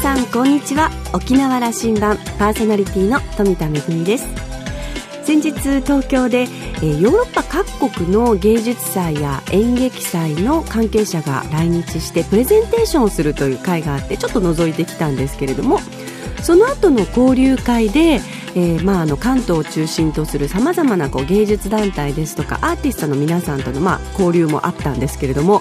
さんこんにちは。沖縄羅針盤パーソナリティの富田恵です。先日東京で、ヨーロッパ各国の芸術祭や演劇祭の関係者が来日してプレゼンテーションをするという会があってちょっと覗いてきたんですけれどもその後の交流会で、えーまあ、あの関東を中心とするさまざまなこう芸術団体ですとかアーティストの皆さんとの、まあ、交流もあったんですけれども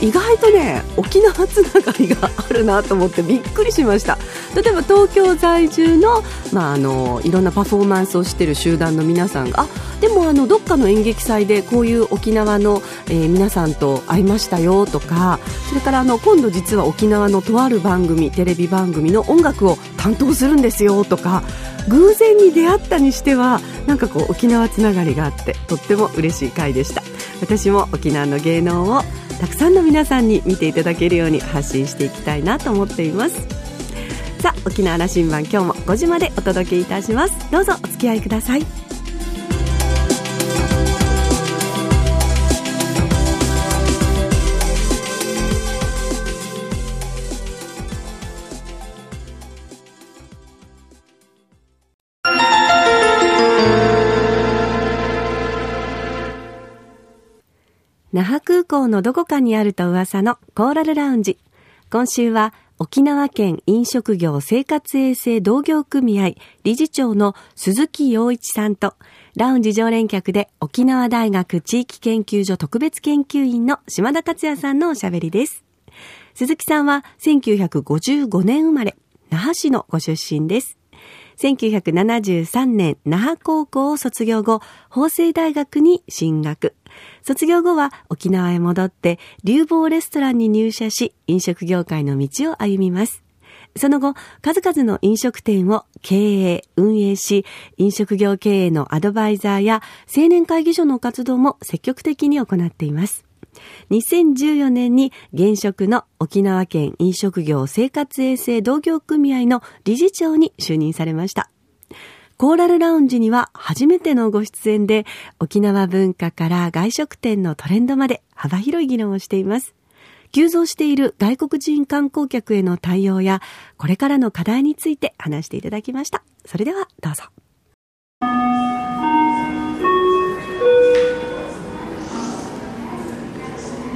意外とね沖縄つながりがあるなと思ってびっくりしました。例えば東京在住の,、まあ、あのいろんなパフォーマンスをしている集団の皆さんがあでもあのどっかの演劇祭でこういう沖縄の、えー、皆さんと会いましたよとかそれからあの今度実は沖縄のとある番組テレビ番組の音楽を担当するんですよとか偶然に出会ったにしてはなんかこう沖縄つながりがあってとっても嬉しい回でした。私も沖縄の芸能をたくさんの皆さんに見ていただけるように発信していきたいなと思っています。さあ沖縄羅針盤今日も5時までお届けいたします。どうぞお付き合いください。那覇空港のどこかにあると噂のコーラルラウンジ。今週は沖縄県飲食業生活衛生同業組合理事長の鈴木洋一さんと、ラウンジ常連客で沖縄大学地域研究所特別研究員の島田克也さんのおしゃべりです。鈴木さんは1955年生まれ、那覇市のご出身です。1973年那覇高校を卒業後、法政大学に進学。卒業後は沖縄へ戻って流房レストランに入社し、飲食業界の道を歩みます。その後、数々の飲食店を経営、運営し、飲食業経営のアドバイザーや青年会議所の活動も積極的に行っています。2014年に現職の沖縄県飲食業生活衛生同業組合の理事長に就任されました。コーラルラウンジには初めてのご出演で、沖縄文化から外食店のトレンドまで幅広い議論をしています。急増している外国人観光客への対応や、これからの課題について話していただきました。それではどうぞ。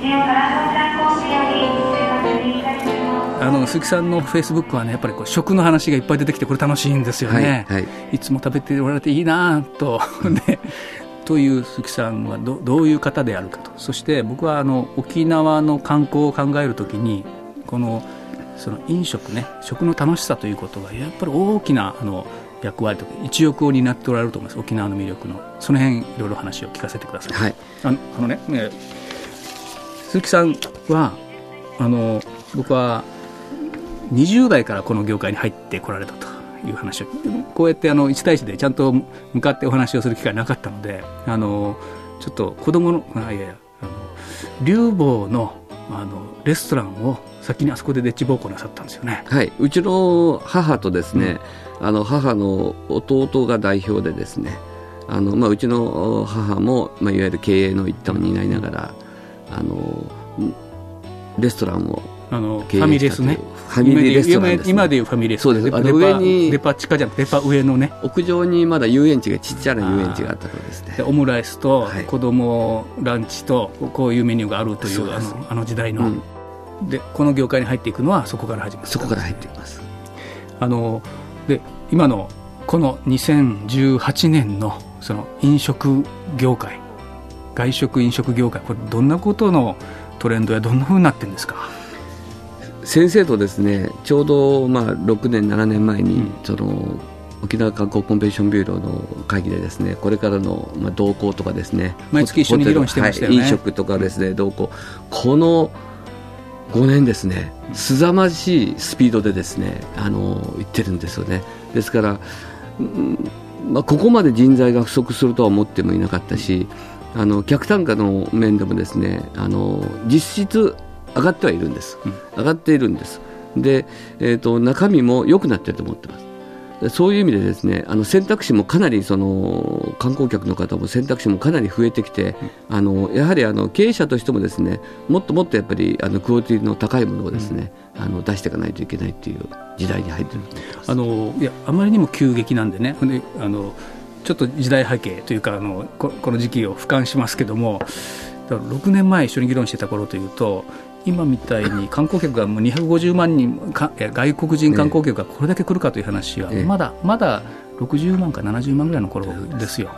あの鈴木さんのフェイスブックはねやっぱりこう食の話がいっぱい出てきてこれ楽しいんですよね、はい、はい、いつも食べておられていいなと、ね、という鈴木さんはどどういう方であるかと。そして僕はあの沖縄の観光を考えるときにこのその飲食ね食の楽しさということがやっぱり大きなあの役割とか一翼を担っておられると思います。沖縄の魅力の。その辺いろいろ話を聞かせてください、はい、あのあのねね鈴木さんはあの僕は20代からこの業界に入ってこられたという話をこうやってあの1対1でちゃんと向かってお話をする機会なかったのであのちょっと子供のあいやいやあの竜坊のあのレストランを先にあそこでデッチ奉公なさったんですよね。はい、うちの母とですね、うん、あの母の弟が代表でですね、あのまあうちの母もまあいわゆる経営の一端を担いながら、あのレストランをあのファミレスね。ファミリーレストラン、ね、今でいうファミレス。そうです。上にデパ地下じゃなくてデパ上のね。屋上にまだ遊園地がちっちゃな遊園地があったのですね。オムライスと子供ランチとこういうメニューがあるというあのあの時代の、うん、でこの業界に入っていくのはそこから始まる。そこから入っています。あので今のこの2018年のその飲食業界外食飲食業界これどんなことのトレンドやどんなふうになってるんですか？先生とですねちょうどまあ6年、7年前に、その沖縄観光コンベンションビューローの会議でですねこれからのまあ動向とかですね毎月一緒に議論してましたよね、はい、飲食とかですね動向この5年ですね凄まじいスピードでですねあの言ってるんですよね。ですから、まあ、ここまで人材が不足するとは思ってもいなかったしあの客単価の面でもですねあの実質上がってはいるんです、上がっているんです。で、えーと、中身も良くなっていると思ってます。そういう意味でですねあの選択肢もかなりその観光客の方も選択肢もかなり増えてきて、うん、あのやはりあの経営者としてもですねもっともっとやっぱりあのクオリティの高いものをですね、うん、あの出していかないといけないという時代に入ってるあのいやあまりにも急激なんでねであのちょっと時代背景というかあのここの時期を俯瞰しますけども6年前一緒に議論してた頃というと今みたいに観光客がもう250万人か外国人観光客がこれだけ来るかという話はまだ、まだ60万か70万ぐらいの頃ですよ。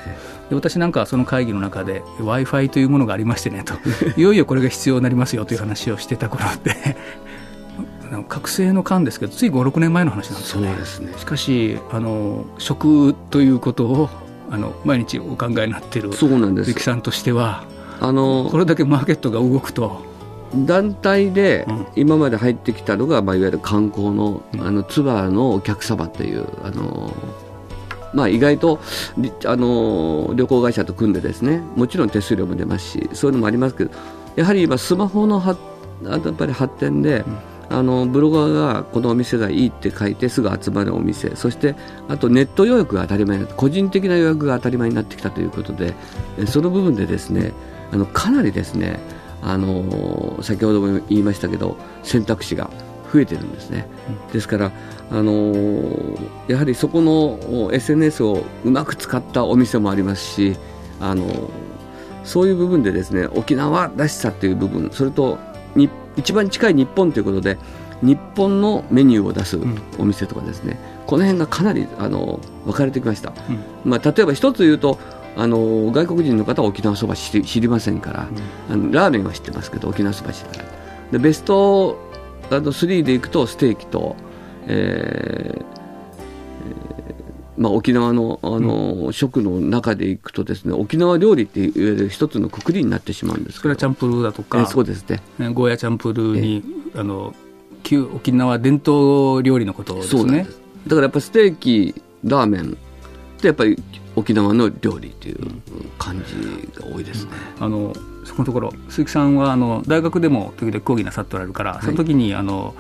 で私なんかはその会議の中で w i f i というものがありましてねと いよいよこれが必要になりますよという話をしてた頃で 覚醒の間ですけどつい56年前の話なんですよね。ねしかしあの食ということをあの毎日お考えになっている関さんとしてはあのこれだけマーケットが動くと。団体で今まで入ってきたのが、まあ、いわゆる観光のあのツアーのお客様というあのまあ、意外とあの旅行会社と組んでですねもちろん手数料も出ますしそういうのもありますけどやはり今スマホのはやっぱり発展で、うん、あのブロガーがこのお店がいいって書いてすぐ集まるお店そしてあとネット予約が当たり前個人的な予約が当たり前になってきたということでその部分でですねあのかなりですねあの先ほども言いましたけど選択肢が増えてるんですね、うん、ですからあのやはりそこの SNS をうまく使ったお店もありますしあのそういう部分でですね沖縄らしさという部分それとに一番近い日本ということで日本のメニューを出すお店とかですね、うん、この辺がかなりあの分かれてきました、うん、まあ、例えば一つ言うとあの外国人の方は沖縄そば知りませんから、うん、あのラーメンは知ってますけど沖縄そば知らない。でベストあの3でいくとステーキと、えーまあ、沖縄のあの、うん、食の中でいくとですね沖縄料理っていわゆる一つのくくりになってしまうんですそれはチャンプルーだとか、えー、そうですね。ゴーヤチャンプルーに、えー、あの旧沖縄伝統料理のことですね。だからやっぱステーキラーメンってやっぱり沖縄の料理という感じが多いですね。あのそこのところ鈴木さんはあの大学でも時々講義なさっておられるから、はい、その時にあの、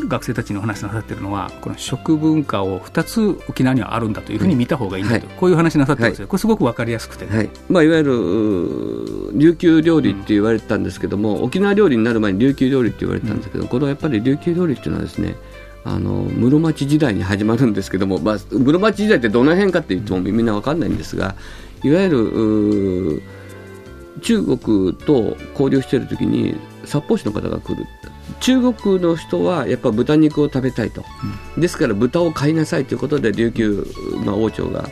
うん、学生たちにお話しなさっているのはこの食文化を2つ沖縄にはあるんだというふうに見た方がいいんだと、はい、こういう話なさってるんですよ、はい、これすごく分かりやすくて、ね、はい。まあ、いわゆる琉球料理って言われてたんですけども、うん、沖縄料理になる前に琉球料理って言われてたんですけど、うん、このやっぱり琉球料理っていうのはですねあの室町時代に始まるんですけども、まあ、室町時代ってどの辺かって言ってもみんな分かんないんですがいわゆる中国と交流している時に札幌市の方が来る。中国の人はやっぱ豚肉を食べたいと、うん、ですから豚を買いなさいということで琉球、まあ、王朝が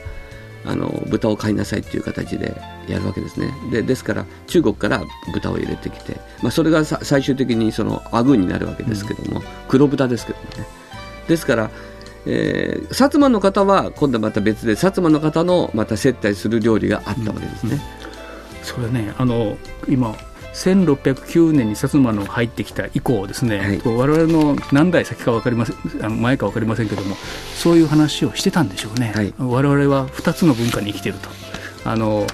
あの豚を買いなさいという形でやるわけですね。でですから中国から豚を入れてきて、まあ、それが最終的にそのアグーになるわけですけども、うん、黒豚ですけどねですから、えー、薩摩の方は今度はまた別で薩摩の方のまた接待する料理があったわけですね。うん。うん、それね。あの今1609年に薩摩の入ってきた以降ですね、はい、我々の何代先か分かりませんあの前か分かりませんけどもそういう話をしてたんでしょうね、はい、我々は2つの文化に生きていると。あの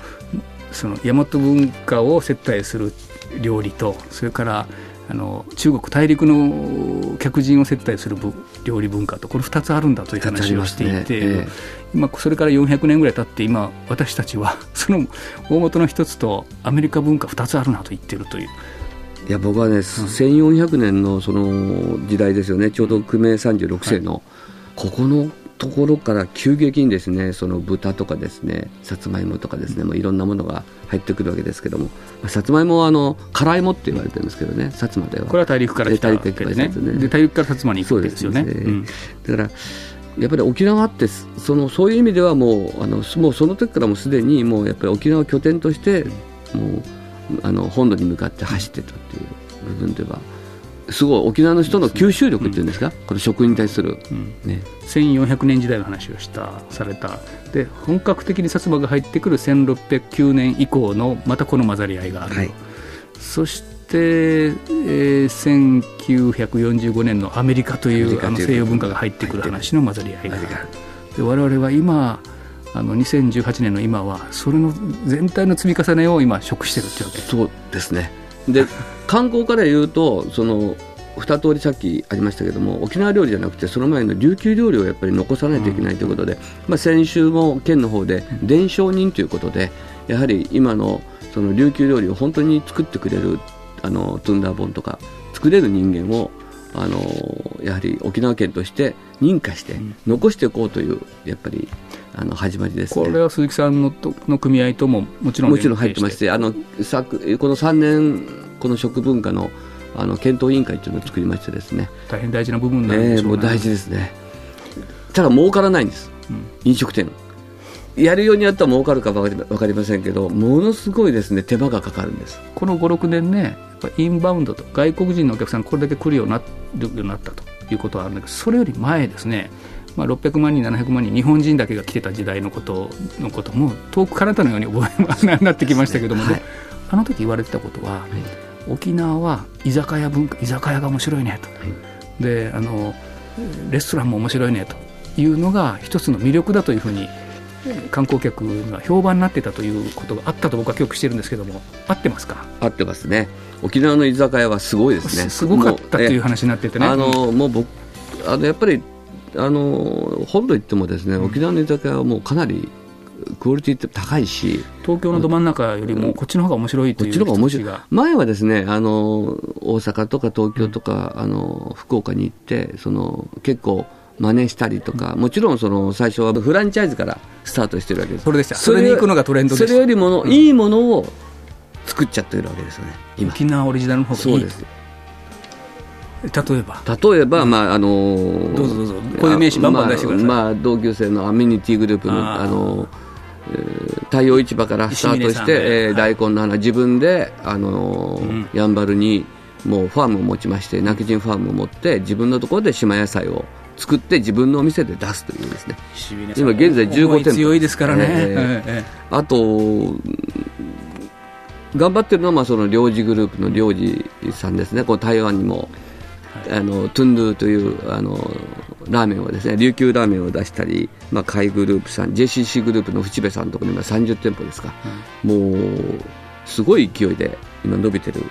その大和文化を接待する料理とそれからあの中国大陸の客人を接待する料理文化とこれ2つあるんだという話をしていて、ね。えー、今それから400年ぐらい経って今私たちは その大元の一つとアメリカ文化2つあるなと言ってるという。いや僕はね、うん、1400年のその時代ですよね。ちょうど久米36世の、はい、ここのところから急激にですねその豚とかですねさつまいもとかですね、もういろんなものが入ってくるわけですけども、まあ、さつまいもはあの辛いもって言われてるんですけどね薩摩では。これは大陸から来たわけでね。で大陸から薩摩に行くわけですよね、ねうん、だからやっぱり沖縄ってそのそういう意味ではもうあのもうその時からもすでにもうやっぱり沖縄拠点としてもうあの本土に向かって走ってたっていう部分では。すごい沖縄の人の吸収力っていうんですか、うん、この食に対する、うん、ね、1400年時代の話をしたされた。で本格的に薩摩が入ってくる1609年以降のまたこの混ざり合いがある、はい、そして、えー、1945年のアメリカというあの西洋文化が入ってくる話の混ざり合いがある。で我々は今あの2018年の今はそれの全体の積み重ねを今食してるってわけ。そうですねで観光から言うとその2通りさっきありましたけども沖縄料理じゃなくてその前の琉球料理をやっぱり残さないといけないということで、まあ、先週も県の方で伝承人ということでやはり今のその琉球料理を本当に作ってくれるあのトゥンダーボンとか作れる人間をあのやはり沖縄県として認可して残していこうというやっぱりあの始まりです、ね、これは鈴木さんのとの組合とももちろんもちろん入ってましてあのさこの3年この食文化のあの検討委員会というのを作りましてですね。大変大事な部分なんでしょう、ね、えー、もう大事ですね。ただ儲からないんです、うん、飲食店。やるようにやったら儲かるか分かりませんけどものすごいですね手間がかかるんです。この56年ねインバウンドと外国人のお客さんこれだけ来るようになるようになったということはあるんだけどそれより前ですねまあ、600万人、700万人、日本人だけが来てた時代のことのことも遠く彼方のように覚えなってきましたけども、はい、あの時言われてたことは、はい、沖縄は居酒屋文化居酒屋が面白いねと、はい、であのレストランも面白いねというのが一つの魅力だというふうに観光客が評判になってたということがあったと僕は記憶してるんですけども合ってますか？合ってますね。沖縄の居酒屋はすごいですね。すごかったという話になっててね。あのもう僕あのやっぱりあの本土行ってもですね沖縄の居酒屋はもうかなりクオリティって高いし東京のど真ん中よりもこっちの方が面白いというこっちの方が面白い前はですねあの大阪とか東京とか、うん、あの福岡に行ってその結構真似したりとか、もちろんその最初はフランチャイズからスタートしてるわけです。それでした。それに行くのがトレンドそれよりもの、うん、いいものを作っちゃってるわけですよね。今。沖縄オリジナルの方がいい。そうです。例えば。例えば、まああのー、どうぞどうぞ。こういう名詞バンバン出してください、まあ、まあ、同級生のアメニティグループのあのえー、太陽市場からスタートして、えー、大根の花、自分で、あのーうん、やんばるにもうファームを持ちまして、泣き人ファームを持って、自分のところで島野菜を作って自分のお店で出すというですね。今現在15店舗。強いですからね、えー、あと頑張ってるのはまあその領事グループの領事さんですね。こう台湾にも、はい、あのトゥンドゥというあのラーメンをですね琉球ラーメンを出したり、まあ、海グループさん JCC グループの淵部さんのところに今30店舗ですか、もうすごい勢いで今伸びてる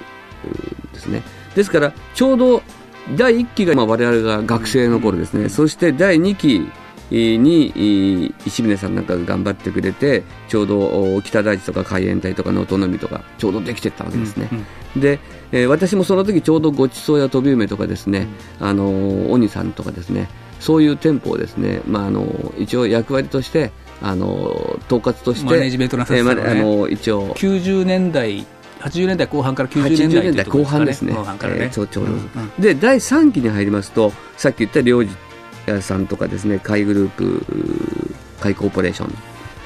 ですね。ですからちょうど第1期が、まあ、我々が学生の頃ですね、そして第2期に石峰さんなんかが頑張ってくれてちょうど北大地とか海援隊とか能登の海とかちょうどできてったわけですね、うんうん、で、えー、私もその時ちょうどごちそうや飛び梅とかですね、うん、あの鬼さんとかですねそういう店舗をですね、まあ、あの一応役割としてあの統括としてマネジメントなさってた、ね、えー、あの一応。90年代80年代後半から90年代年代後半ですね。後半からね。えー、ちょちょうど、うんうん、で、第3期に入りますと、さっき言った領事屋さんとかですね、海グループ、海コーポレーション、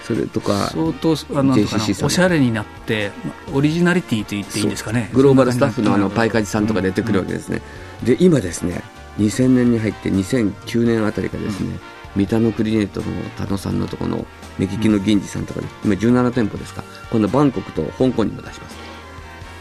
それとか、相当あのおしゃれになって、オリジナリティと言っていいんですかね。グローバルスタッフのあのパイカジさんとか出てくるわけですね。うん、で、今ですね、2000年に入って2009年あたりからですね、うん。三田のクリネットの田野さんのところの目利きの銀次さんとかで、今17店舗ですか今度バンコクと香港にも出します。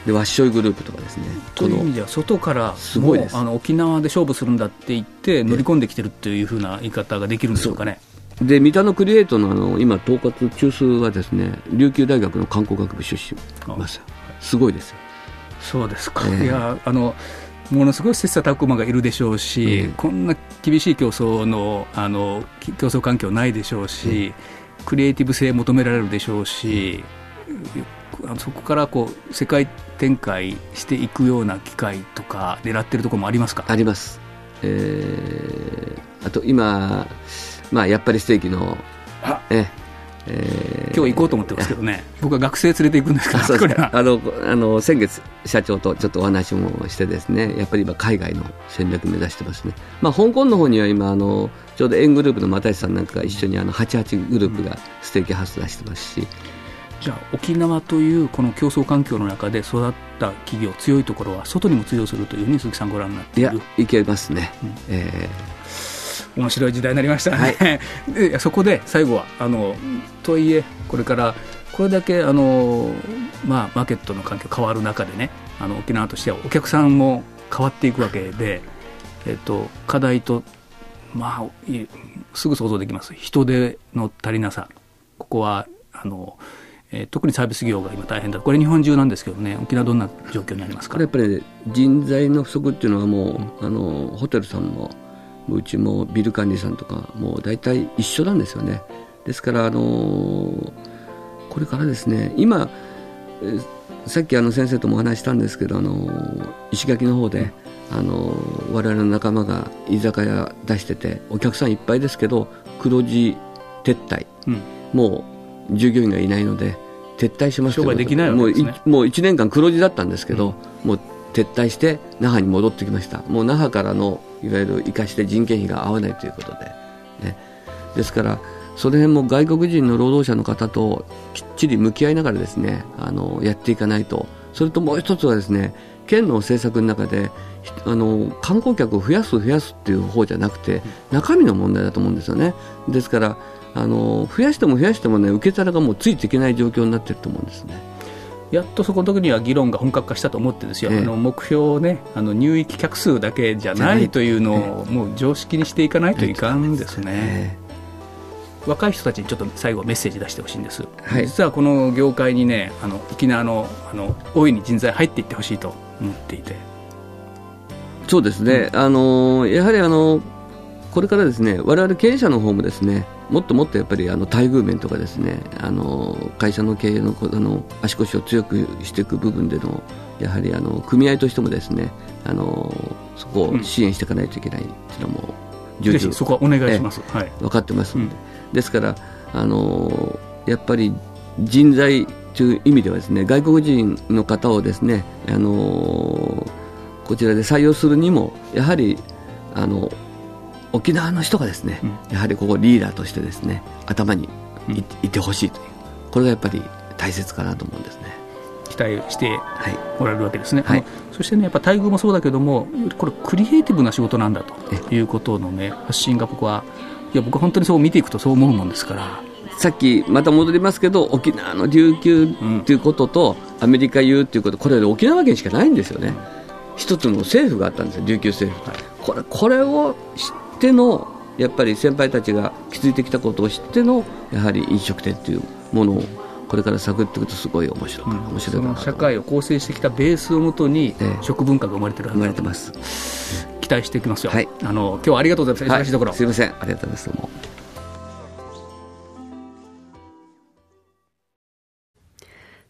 でワッショイグループとかですねという意味では外からすごいです。あの沖縄で勝負するんだって言って乗り込んできてるっていうふうな言い方ができるんでしょうかね。で三田のクリエイトのあの今、統括中枢はですね琉球大学の観光学部出身ますすごいですよ。そうですか、えー、いやあのものすごい切磋琢磨がいるでしょうし、うん、こんな厳しい競争のあの競争環境ないでしょうし、うん、クリエイティブ性求められるでしょうし、うん、そこからこう世界展開していくような機会とか狙ってるところもありますか？あります、えー、あと今、まあ、やっぱりステーキのええー、今日行こうと思ってますけどね、僕は学生連れて行くんですからあのあの先月、社長とちょっとお話もしてですねやっぱり今、海外の戦略目指してますね、まあ、香港の方には今あのちょうど円グループの又吉さんなんかが一緒にあの88グループがステーキハウス出してますし、じゃあ沖縄というこの競争環境の中で育った企業強いところは外にも通用するというふうに鈴木さんご覧になっている。いやいけますね、うん、えー、面白い時代になりましたね、はい、でそこで最後はあのとはいえこれからこれだけあの、まあ、マーケットの環境変わる中でねあの沖縄としてはお客さんも変わっていくわけで、えっと、課題と、まあ、すぐ想像できます。人手の足りなさ。ここはあのえー、特にサービス業が今大変だ。これ日本中なんですけどね沖縄どんな状況になりますか？やっぱり、ね、人材の不足っていうのはもう、うん、あのホテルさんもうちもビル管理さんとかもう大体一緒なんですよね。ですからあのー、これからですね今さっきあの先生ともお話したんですけどあの石垣の方で、あの我々の仲間が居酒屋出しててお客さんいっぱいですけど黒字撤退、うん、もう従業員がいないので撤退します商売できないわけです、ね、もう1年間黒字だったんですけど、うん、もう撤退して那覇に戻ってきました。もう那覇からのいわゆる生かして人件費が合わないということで、ね、ですからその辺も外国人の労働者の方ときっちり向き合いながらですねあのやっていかないと。それともう一つはですね県の政策の中であの観光客を増やす増やすっていう方じゃなくて中身の問題だと思うんですよね。ですからあの増やしても増やしてもね受け皿がもうついていけない状況になっていると思うんですね。やっとそこの時には議論が本格化したと思ってですよ、ええ、あの目標ねあの入域客数だけじゃないというのを、もう常識にしていかないといかんですね。若い人たちにちょっと最後メッセージ出してほしいんです、はい、実はこの業界にねあの沖縄のあの大いに人材入っていってほしいと思っていて。そうですね、うん、あのやはりあのこれからですね我々経営者の方もですねもっともっとやっぱりあの待遇面とかですねあの会社の経営のあの足腰を強くしていく部分でのやはりあの組合としてもですねあのそこを支援していかないといけないっていうのも重々、そこはお願いします、はい、分かってますので、うん。ですからあのやっぱり人材という意味ではですね外国人の方をですねあのこちらで採用するにもやはりあの沖縄の人がですね、うん、やはりここリーダーとしてですね頭にい,、いてほしいというこれがやっぱり大切かなと思うんですね。期待しておられるわけですね、はい、そしてねやっぱ待遇もそうだけどもこれクリエイティブな仕事なんだということのね発信が僕はいや僕本当にそう見ていくとそう思うもんですから。さっきまた戻りますけど沖縄の琉球ということと、アメリカいうということこれ沖縄県しかないんですよね、一つの政府があったんですよ琉球政府、はい、これこれを知ってのやっぱり先輩たちが築いてきたことを知ってのやはり飲食店というものをこれから探っていくとすごい面白い、うん、面白い社会を構成してきたベースをもとに食文化が生まれてるはず、生まれてます、期待していきますよ、はい、あの今日はありがとうございます、忙しいところ。すみません。ありがとうございます。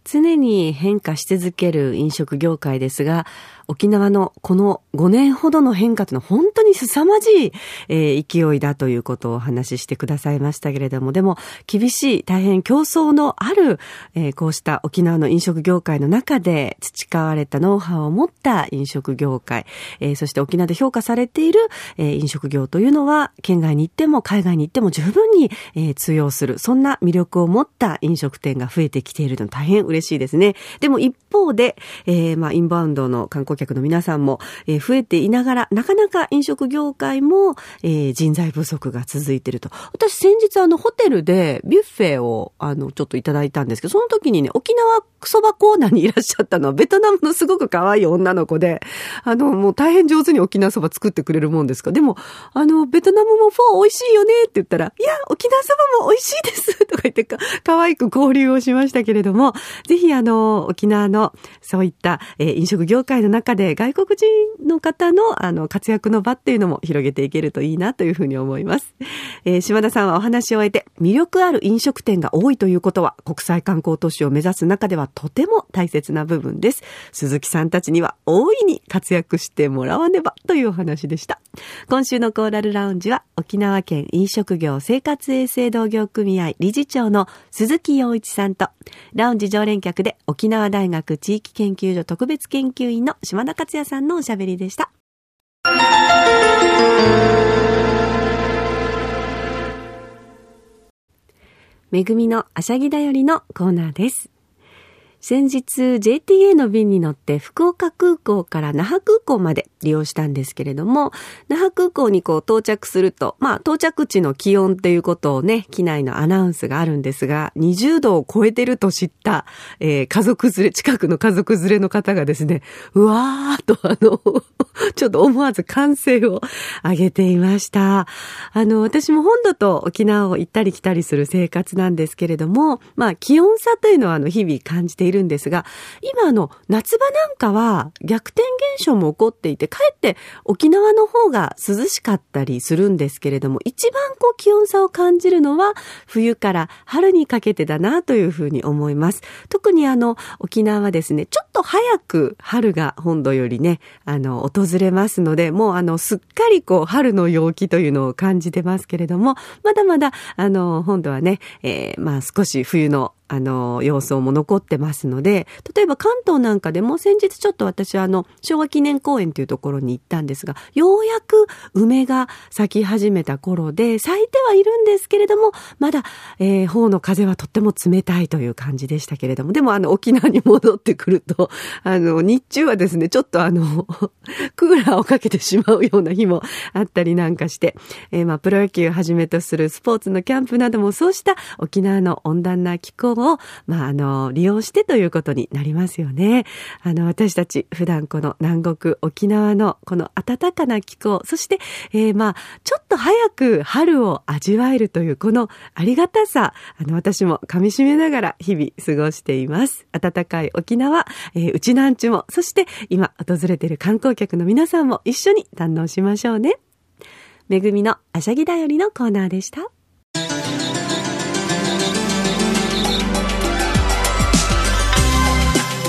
常に変化し続ける飲食業界ですが、沖縄のこの5年ほどの変化というのは本当に凄まじい、えー、勢いだということをお話ししてくださいましたけれども、でも厳しい、大変競争のある、えー、こうした沖縄の飲食業界の中で培われたノウハウを持った飲食業界、えー、そして沖縄で評価されている、えー、飲食業というのは、県外に行っても海外に行っても十分に、えー、通用する、そんな魅力を持った飲食店が増えてきているの大変嬉しいですね。でも一方で、えー、まあ、インバウンドの観光客の皆さんも、え、増えていながら、なかなか飲食業界も、え、人材不足が続いてると。私先日あの、ホテルでビュッフェを、あの、ちょっといただいたんですけど、その時にね、沖縄そばコーナーにいらっしゃったのは、ベトナムのすごく可愛い女の子で、あの、もう大変上手に沖縄そば作ってくれるもんですか。でも、あの、ベトナムもフォー美味しいよねって言ったら、いや、沖縄そばも美味しいです とか言ってか、可愛く交流をしましたけれども、ぜひあの、沖縄のそういった、え、飲食業界の中中で外国人の方のあの、活躍の場っていうのも広げていけるといいなというふうに思います。えー、島田さんはお話を終えて、魅力ある飲食店が多いということは、国際観光都市を目指す中ではとても大切な部分です。鈴木さんたちには大いに活躍してもらわねばというお話でした。今週のコーラルラウンジは沖縄県飲食業生活衛生同業組合理事長の鈴木洋一さんと、ラウンジ常連客で沖縄大学地域研究所特別研究員の島田克也さんのおしゃべりでした。めぐみのあしゃぎだよりのコーナーです。先日 JTA の便に乗って福岡空港から那覇空港まで利用したんですけれども、那覇空港にこう到着すると、まあ到着地の気温っていうことをね、機内のアナウンスがあるんですが、20度を超えてると知った、えー、家族連れ、近くの家族連れの方がですね、うわーとあの、ちょっと思わず歓声を上げていました。あの、私も本土と沖縄を行ったり来たりする生活なんですけれども、まあ気温差というのはあの日々感じているんですが、今あの夏場なんかは逆転現象も起こっていて、かえって沖縄の方が涼しかったりするんですけれども、一番こう気温差を感じるのは冬から春にかけてだなというふうに思います。特にあの沖縄はですね、ちょっと早く春が本土よりね、あの訪れますので、もうあのすっかりこう春の陽気というのを感じてますけれども、まだまだあの本土はね、えー、まあ少し冬のあの、様相も残ってますので、例えば関東なんかでも先日ちょっと私はあの、昭和記念公園というところに行ったんですが、ようやく梅が咲き始めた頃で、咲いてはいるんですけれども、まだ、えー、方の風はとっても冷たいという感じでしたけれども、でもあの、沖縄に戻ってくると、あの、日中はですね、ちょっとあの、クーラーをかけてしまうような日もあったりなんかして、えー、まあ、プロ野球をはじめとするスポーツのキャンプなどもそうした沖縄の温暖な気候を、をまあ、あの、利用してということになりますよね。あの、私たち普段この南国沖縄のこの暖かな気候、そして、えー、まあ、ちょっと早く春を味わえるというこのありがたさ、あの、私も噛み締めながら日々過ごしています。暖かい沖縄、えー、内南地も、そして今訪れている観光客の皆さんも一緒に堪能しましょうね。めぐみのあしゃぎだよりのコーナーでした。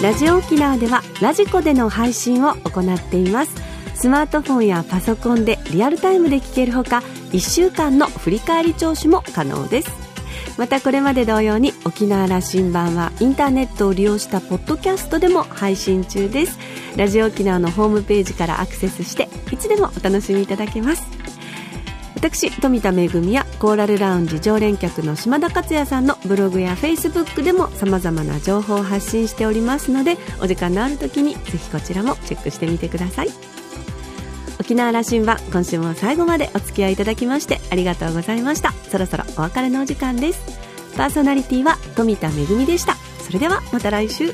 ラジオ沖縄ではラジコでの配信を行っています。スマートフォンやパソコンでリアルタイムで聞けるほか1週間の振り返り聴取も可能です。またこれまで同様に沖縄羅針盤はインターネットを利用したポッドキャストでも配信中です。ラジオ沖縄のホームページからアクセスしていつでもお楽しみいただけます。私富田恵やコーラルラウンジ常連客の島田克也さんのブログやフェイスブックでもさまざまな情報を発信しておりますのでお時間のある時にぜひこちらもチェックしてみてください。沖縄羅針盤今週も最後までお付き合いいただきましてありがとうございました。そろそろお別れのお時間です。パーソナリティは富田恵でした。それではまた来週。